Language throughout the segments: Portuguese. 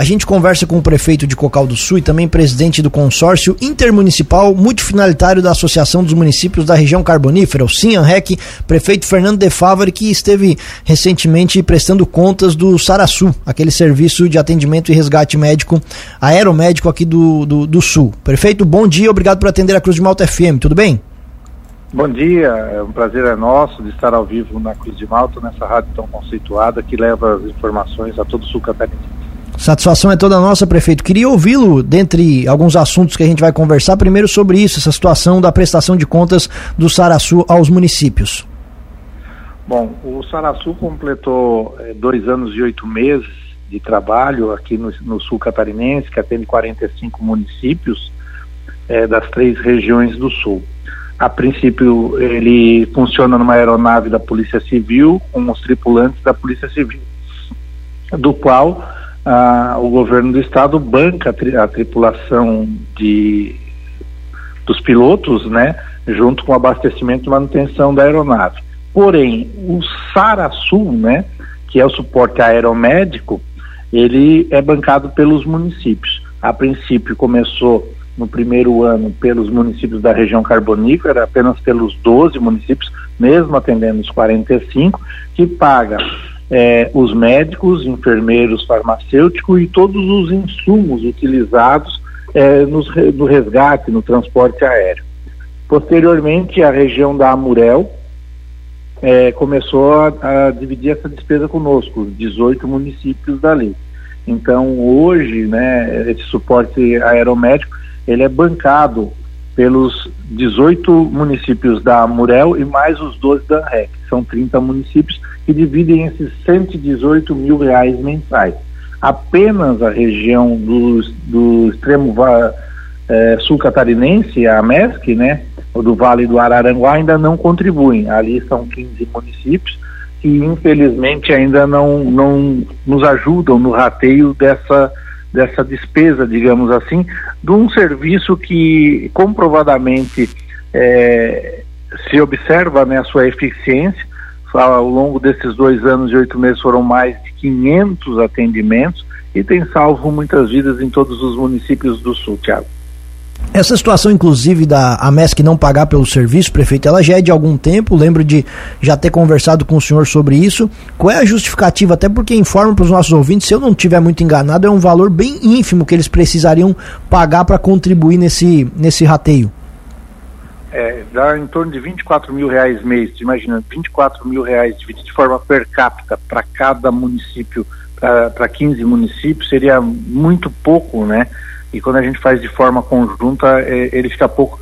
a gente conversa com o prefeito de Cocal do Sul e também presidente do consórcio intermunicipal multifinalitário da Associação dos Municípios da Região Carbonífera, o Sinanrec, prefeito Fernando de Favre, que esteve recentemente prestando contas do Saraçu, aquele serviço de atendimento e resgate médico, aeromédico aqui do, do, do Sul. Prefeito, bom dia, obrigado por atender a Cruz de Malta FM, tudo bem? Bom dia, é um prazer é nosso de estar ao vivo na Cruz de Malta, nessa rádio tão conceituada que leva as informações a todo o sul catarinense. Satisfação é toda nossa, prefeito. Queria ouvi-lo, dentre alguns assuntos que a gente vai conversar, primeiro sobre isso, essa situação da prestação de contas do Saraçu aos municípios. Bom, o Saraçu completou é, dois anos e oito meses de trabalho aqui no, no sul catarinense, que atende 45 municípios é, das três regiões do sul. A princípio, ele funciona numa aeronave da Polícia Civil, com os tripulantes da Polícia Civil, do qual ah, o governo do estado banca a, tri a, tripulação de, dos pilotos, né, junto com o abastecimento e manutenção da aeronave. Porém, o SARASUL, né, que é o suporte aeromédico, ele é bancado pelos municípios. A princípio começou no primeiro ano pelos municípios da região carbonífera, apenas pelos 12 municípios, mesmo atendendo os 45, que paga é, os médicos, enfermeiros, farmacêuticos e todos os insumos utilizados é, nos, no resgate, no transporte aéreo. Posteriormente, a região da Amurel é, começou a, a, dividir essa despesa conosco, os 18 municípios dali. Então, hoje, né, esse suporte aeromédico ele é bancado pelos 18 municípios da Murel e mais os 12 da REC. São 30 municípios que dividem esses 118 mil reais mensais. Apenas a região do, do extremo é, sul catarinense, a MESC, né, do Vale do Araranguá, ainda não contribuem. Ali são 15 municípios que infelizmente ainda não, não nos ajudam no rateio dessa dessa despesa, digamos assim, de um serviço que comprovadamente é, se observa né, a sua eficiência. Ao longo desses dois anos e oito meses foram mais de 500 atendimentos e tem salvo muitas vidas em todos os municípios do Sul, Tiago. Essa situação, inclusive, da AMESC não pagar pelo serviço, prefeito, ela já é de algum tempo. Lembro de já ter conversado com o senhor sobre isso. Qual é a justificativa? Até porque informa para os nossos ouvintes, se eu não estiver muito enganado, é um valor bem ínfimo que eles precisariam pagar para contribuir nesse, nesse rateio. É, dá em torno de 24 mil reais mês. Imagina, 24 mil reais dividido de forma per capita para cada município, para 15 municípios, seria muito pouco, né? E quando a gente faz de forma conjunta, é, ele fica pouco,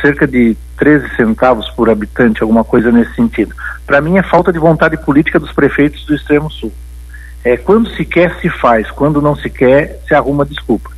cerca de 13 centavos por habitante, alguma coisa nesse sentido. Para mim é falta de vontade política dos prefeitos do extremo sul. É, quando se quer, se faz, quando não se quer, se arruma desculpa.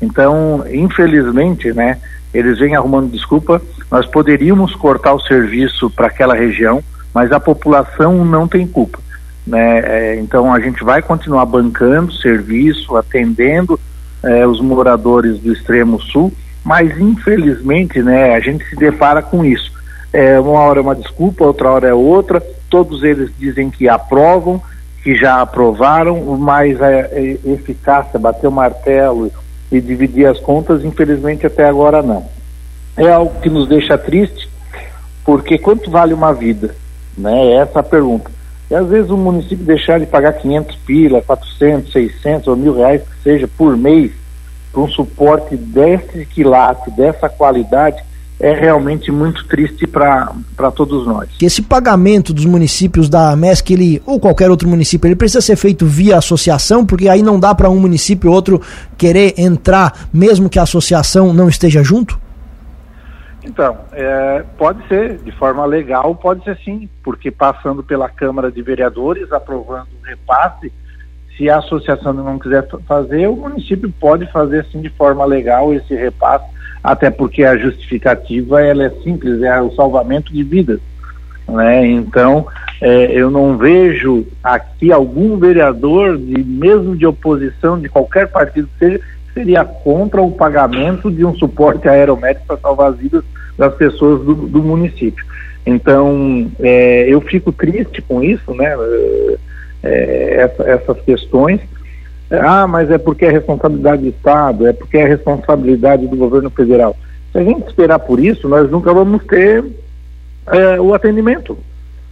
Então, infelizmente, né, eles vêm arrumando desculpa, nós poderíamos cortar o serviço para aquela região, mas a população não tem culpa. Né? É, então a gente vai continuar bancando serviço, atendendo eh, os moradores do extremo sul, mas infelizmente, né, a gente se depara com isso. É, uma hora é uma desculpa, outra hora é outra. Todos eles dizem que aprovam, que já aprovaram, mas a, a eficácia, bater o martelo e dividir as contas, infelizmente até agora não. É algo que nos deixa triste, porque quanto vale uma vida? Né? Essa é a pergunta. E às vezes o município deixar de pagar 500 pila, 400, 600 ou mil reais, que seja, por mês, para um suporte desse quilate, dessa qualidade, é realmente muito triste para todos nós. Esse pagamento dos municípios da MESC, ele, ou qualquer outro município, ele precisa ser feito via associação, porque aí não dá para um município ou outro querer entrar, mesmo que a associação não esteja junto? Então, é, pode ser, de forma legal, pode ser sim, porque passando pela Câmara de Vereadores, aprovando o repasse, se a associação não quiser fazer, o município pode fazer sim de forma legal esse repasse, até porque a justificativa ela é simples, é o salvamento de vidas. Né? Então, é, eu não vejo aqui algum vereador, de, mesmo de oposição, de qualquer partido que seja, seria contra o pagamento de um suporte aeromédico para salvar as vidas das pessoas do, do município. Então, é, eu fico triste com isso, né? É, essa, essas questões. ah, mas é porque é responsabilidade do Estado, é porque é responsabilidade do governo federal. Se a gente esperar por isso, nós nunca vamos ter é, o atendimento.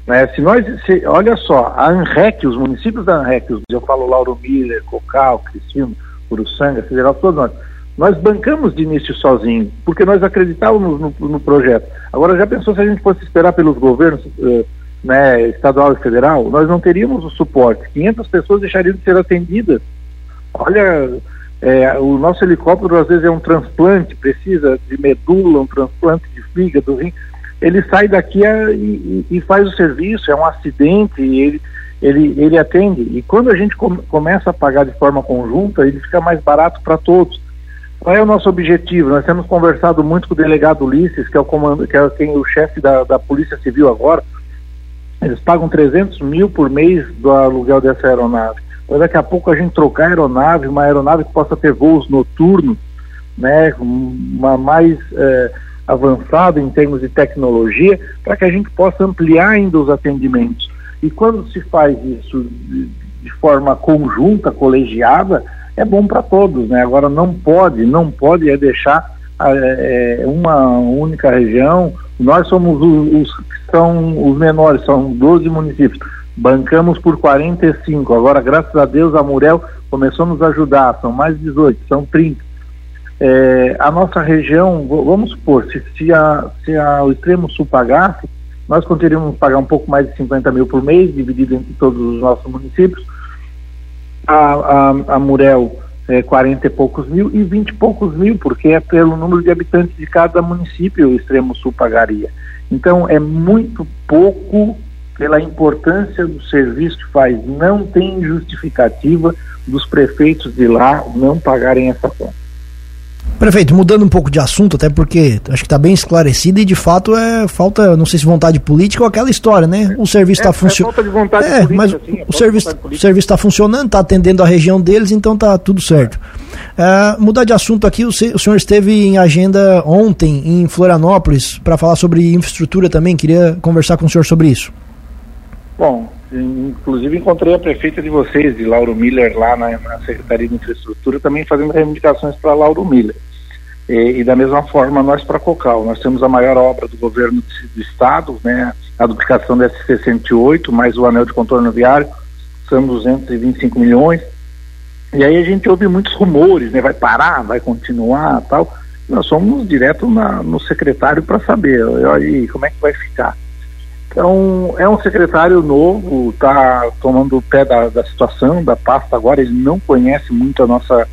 Né? Se nós, se, olha só, a ANREC, os municípios da ANREC, eu falo Lauro Miller, Cocal, Criciúma, Uruçanga, Federal, todos nós, nós bancamos de início sozinho, porque nós acreditávamos no, no, projeto. Agora, já pensou se a gente fosse esperar pelos governos eh, né, estadual e federal? Nós não teríamos o suporte. 500 pessoas deixariam de ser atendidas. Olha, é, o nosso helicóptero às vezes é um transplante, precisa de medula, um transplante de fígado. Ele sai daqui a, e, e, faz o serviço, é um acidente, e ele, ele, ele atende. E quando a gente com, começa a pagar de forma conjunta, ele fica mais barato para todos. Qual é o nosso objetivo? Nós temos conversado muito com o delegado Ulisses, que é o comando, que é o chefe da, da Polícia Civil agora. Eles pagam 300 mil por mês do aluguel dessa aeronave. Mas daqui a pouco a gente trocar a aeronave, uma aeronave que possa ter voos noturnos, né, uma mais é, avançada em termos de tecnologia, para que a gente possa ampliar ainda os atendimentos. E quando se faz isso de, de forma conjunta, colegiada, é bom para todos, né? Agora não pode, não pode é deixar é, uma única região. Nós somos os, os que são os menores, são 12 municípios. Bancamos por 45. Agora, graças a Deus, a Murel começou a nos ajudar. São mais 18, são 30. É, a nossa região, vamos supor, se, se, a, se a, o extremo sul pagasse, nós poderíamos pagar um pouco mais de 50 mil por mês, dividido entre todos os nossos municípios a, a, a Murel é, 40 e poucos mil e 20 e poucos mil, porque é pelo número de habitantes de cada município o extremo sul pagaria. Então é muito pouco pela importância do serviço que faz. Não tem justificativa dos prefeitos de lá não pagarem essa conta. Prefeito, mudando um pouco de assunto, até porque acho que está bem esclarecido e de fato é falta, não sei se vontade política ou aquela história, né? O serviço está é, funcionando. É falta de vontade é, política, mas sim, é o serviço o serviço está funcionando, está atendendo a região deles, então tá tudo certo. É, mudar de assunto aqui, o, o senhor esteve em agenda ontem em Florianópolis para falar sobre infraestrutura também. Queria conversar com o senhor sobre isso. Bom, inclusive encontrei a prefeita de vocês, de Lauro Miller, lá na, na Secretaria de Infraestrutura, também fazendo reivindicações para Lauro Miller. E, e, da mesma forma nós para Cocal, nós temos a maior obra do governo do estado, né, a duplicação da S68, mais o anel de contorno viário, são 225 milhões. E aí a gente ouve muitos rumores, né, vai parar, vai continuar, tal. Nós somos direto na, no secretário para saber, aí como é que vai ficar. Então, é um secretário novo, está tomando o pé da, da situação, da pasta agora, ele não conhece muito a nossa,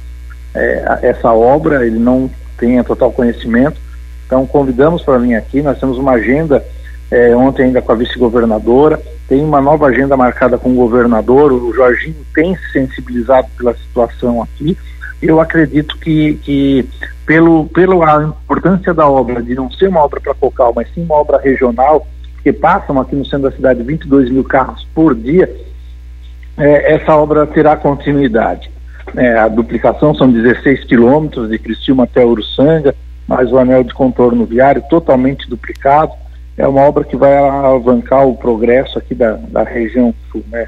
é, essa obra, ele não tenha total conhecimento. Então, convidamos para vir aqui. Nós temos uma agenda é, ontem ainda com a vice-governadora, tem uma nova agenda marcada com o governador. O Jorginho tem se sensibilizado pela situação aqui. Eu acredito que, que pelo, pela importância da obra, de não ser uma obra para Cocal, mas sim uma obra regional, que passam aqui no centro da cidade 22 mil carros por dia, é, essa obra terá continuidade. É, a duplicação são 16 quilômetros de Criciúma até Uruçanga, mais o anel de contorno viário totalmente duplicado. É uma obra que vai alavancar o progresso aqui da, da região sul. Né?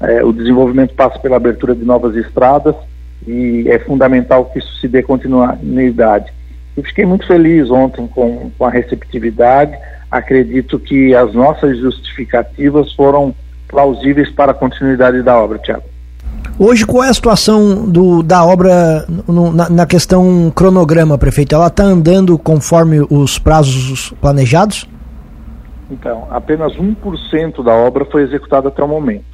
É, o desenvolvimento passa pela abertura de novas estradas e é fundamental que isso se dê continuidade. Eu fiquei muito feliz ontem com, com a receptividade. Acredito que as nossas justificativas foram plausíveis para a continuidade da obra, Tiago. Hoje, qual é a situação do, da obra no, na, na, questão cronograma, prefeito? Ela está andando conforme os prazos planejados? Então, apenas 1% da obra foi executada até o momento.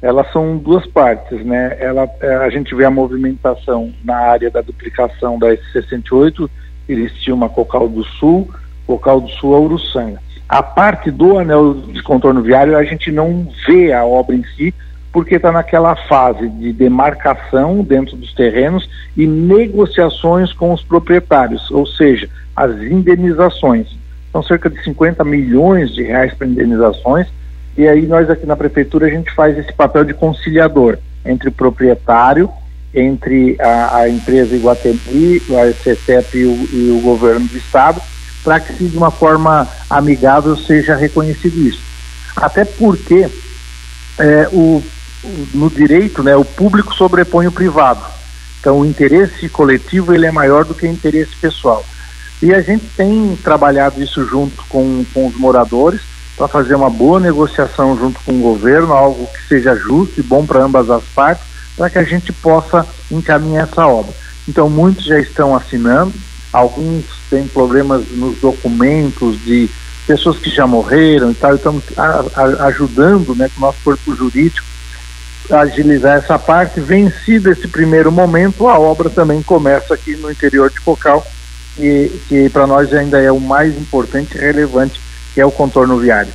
Elas são duas partes, né? Ela, é, a gente vê a movimentação na área da duplicação da S68, uma Cocal do Sul, Cocal do Sul a Uruçanga. A parte do anel de contorno viário, a gente não vê a obra em si, porque está naquela fase de demarcação dentro dos terrenos e negociações com os proprietários, ou seja, as indenizações. São cerca de 50 milhões de reais para indenizações, e aí nós aqui na prefeitura a gente faz esse papel de conciliador entre o proprietário, entre a, a empresa Iguatemi, a CETEP e o, e o governo do estado, para que de uma forma amigável seja reconhecido isso. Até porque é, o no direito, né, o público sobrepõe o privado. Então, o interesse coletivo ele é maior do que o interesse pessoal. E a gente tem trabalhado isso junto com, com os moradores para fazer uma boa negociação junto com o governo, algo que seja justo e bom para ambas as partes, para que a gente possa encaminhar essa obra. Então, muitos já estão assinando, alguns têm problemas nos documentos de pessoas que já morreram e tal, estamos ajudando né, com o nosso corpo jurídico a agilizar essa parte. Vencido esse primeiro momento, a obra também começa aqui no interior de Cocal, e que para nós ainda é o mais importante e relevante, que é o contorno viário.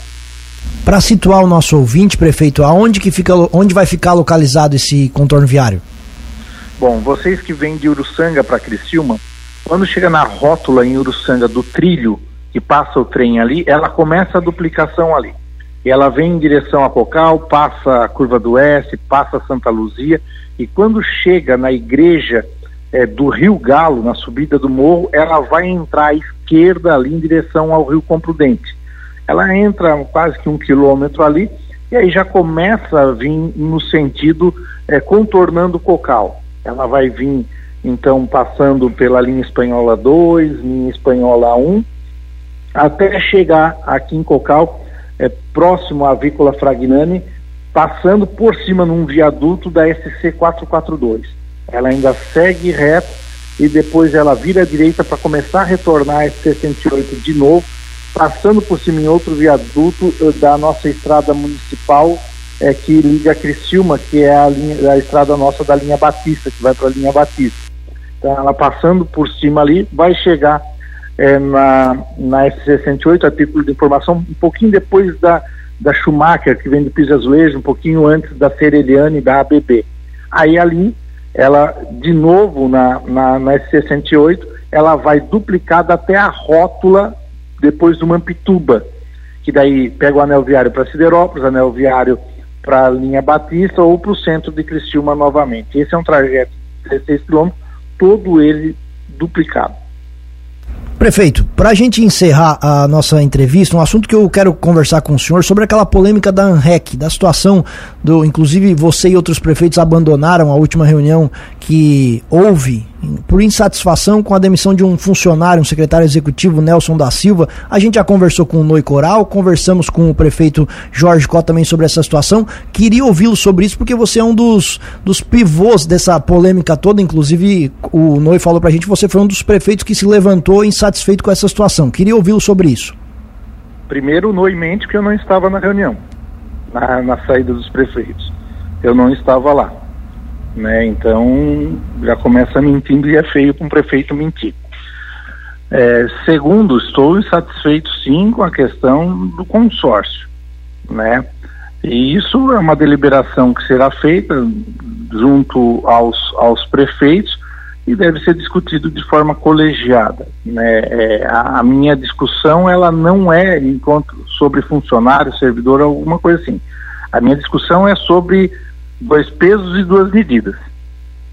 Para situar o nosso ouvinte, prefeito, aonde que fica, onde vai ficar localizado esse contorno viário? Bom, vocês que vêm de Uruçanga para Criciúma, quando chega na rótula em Uruçanga do trilho que passa o trem ali, ela começa a duplicação ali. Ela vem em direção a Cocal, passa a Curva do Oeste, passa Santa Luzia, e quando chega na igreja é, do Rio Galo, na subida do morro, ela vai entrar à esquerda ali em direção ao Rio Comprudente. Ela entra quase que um quilômetro ali e aí já começa a vir no sentido é, contornando Cocal. Ela vai vir então passando pela linha espanhola 2, linha espanhola 1, até chegar aqui em Cocal, é, próximo à Avícola Fragnani, passando por cima num viaduto da SC 442 ela ainda segue reto e depois ela vira à direita para começar a retornar a S68 de novo, passando por cima em outro viaduto uh, da nossa estrada municipal é, que liga a Criciúma, que é a, linha, a estrada nossa da linha Batista, que vai para a linha Batista. Então ela passando por cima ali, vai chegar é, na, na S68, a título de informação, um pouquinho depois da, da Schumacher, que vem do Piso Azulejo, um pouquinho antes da Sereliane e da ABB. Aí ali ela, de novo, na, na, na S68, ela vai duplicada até a rótula depois do Mampituba, que daí pega o anel viário para Siderópolis, anel viário para a linha Batista ou para o centro de Criciúma novamente. Esse é um trajeto de 16 quilômetros, todo ele duplicado. Prefeito, para a gente encerrar a nossa entrevista, um assunto que eu quero conversar com o senhor sobre aquela polêmica da ANREC, da situação do, inclusive você e outros prefeitos abandonaram a última reunião que houve por insatisfação com a demissão de um funcionário, um secretário executivo, Nelson da Silva. A gente já conversou com o Noi Coral, conversamos com o prefeito Jorge Cota também sobre essa situação. Queria ouvi-lo sobre isso, porque você é um dos, dos pivôs dessa polêmica toda. Inclusive, o Noi falou pra gente você foi um dos prefeitos que se levantou insatisfeito com essa situação. Queria ouvi-lo sobre isso. Primeiro, o Noi mente que eu não estava na reunião, na, na saída dos prefeitos. Eu não estava lá né? Então já começa mentindo e é feio para um prefeito mentir. É, segundo, estou insatisfeito sim com a questão do consórcio, né? E isso é uma deliberação que será feita junto aos, aos prefeitos e deve ser discutido de forma colegiada. Né? É, a, a, minha discussão ela não é sobre funcionário, servidor, alguma coisa assim. A minha discussão é sobre dois pesos e duas medidas.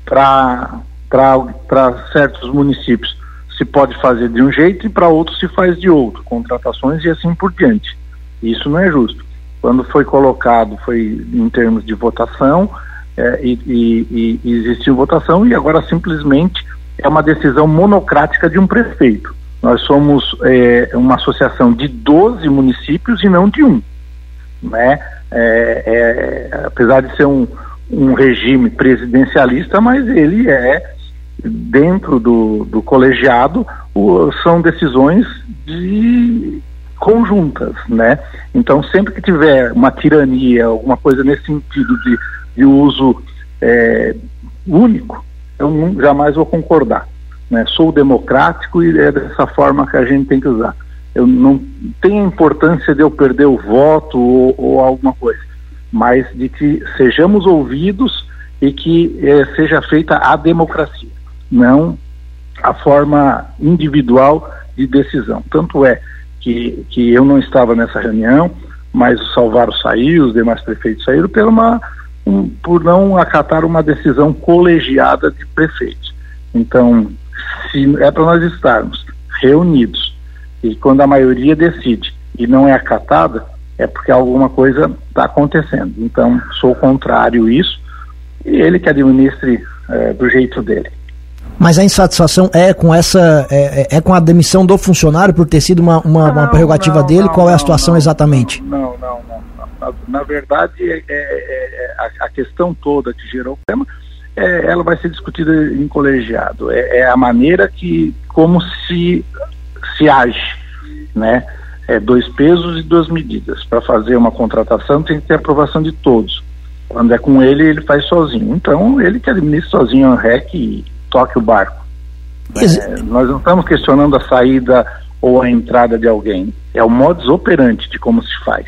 Para certos municípios se pode fazer de um jeito e para outros se faz de outro, contratações e assim por diante. Isso não é justo. Quando foi colocado, foi em termos de votação, é, e, e, e, existiu votação e agora simplesmente é uma decisão monocrática de um prefeito. Nós somos é, uma associação de 12 municípios e não de um. Né? é, é, apesar de ser um, um regime presidencialista, mas ele é, dentro do, do colegiado, o, são decisões de conjuntas, né? Então, sempre que tiver uma tirania, alguma coisa nesse sentido de, de uso é, único, eu jamais vou concordar. Né? Sou democrático e é dessa forma que a gente tem que usar eu não tem a importância de eu perder o voto ou, ou alguma coisa, mas de que sejamos ouvidos e que eh, seja feita a democracia, não a forma individual de decisão. Tanto é que, que eu não estava nessa reunião, mas o Salvaro saiu, os demais prefeitos saíram por, uma, um, por não acatar uma decisão colegiada de prefeitos. Então, se é para nós estarmos reunidos e quando a maioria decide e não é acatada, é porque alguma coisa está acontecendo. Então, sou contrário a isso e ele que administre é, do jeito dele. Mas a insatisfação é com essa é, é, é com a demissão do funcionário por ter sido uma, uma, uma prerrogativa não, dele? Não, Qual é a situação exatamente? Não, não, não. Na, na verdade, é, é, é, a, a, questão toda que gerou o problema, ela vai ser discutida em colegiado. É, a maneira que como se se age, né? É dois pesos e duas medidas. Para fazer uma contratação tem que ter aprovação de todos. Quando é com ele, ele faz sozinho. Então, ele que administra sozinho a REC e toque o barco. É, nós não estamos questionando a saída ou a entrada de alguém. É o modus operandi de como se faz.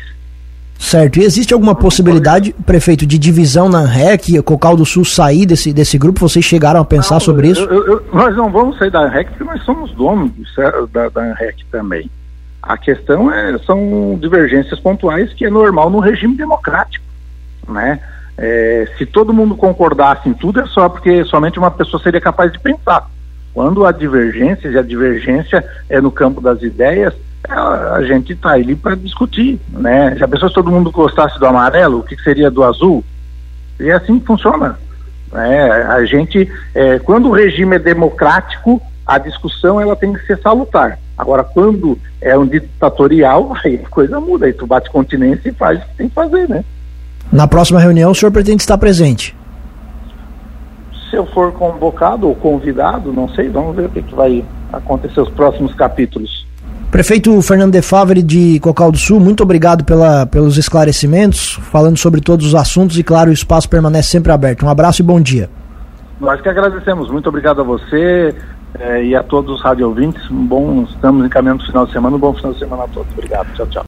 Certo. E existe alguma possibilidade, prefeito, de divisão na REC, Cocal do Sul sair desse, desse grupo? Vocês chegaram a pensar não, sobre isso? Eu, eu, nós não vamos sair da REC porque nós somos donos da, da REC também. A questão é, são divergências pontuais que é normal no regime democrático, né? É, se todo mundo concordasse em tudo, é só porque somente uma pessoa seria capaz de pensar. Quando há divergências, e a divergência é no campo das ideias, a gente está ali para discutir, né? Já pensou se todo mundo gostasse do amarelo, o que seria do azul? E é assim que funciona. Né? A gente, é, quando o regime é democrático, a discussão ela tem que ser salutar. Agora, quando é um ditatorial, aí a coisa muda, aí tu bate continência e faz o que tem que fazer, né? Na próxima reunião, o senhor pretende estar presente? Se eu for convocado ou convidado, não sei, vamos ver o que, que vai acontecer os próximos capítulos. Prefeito Fernando de Favre de Cocal do Sul, muito obrigado pela, pelos esclarecimentos, falando sobre todos os assuntos e, claro, o espaço permanece sempre aberto. Um abraço e bom dia. Nós que agradecemos. Muito obrigado a você eh, e a todos os rádio ouvintes. Um bom, estamos encaminhando o final de semana. Um bom final de semana a todos. Obrigado. Tchau, tchau.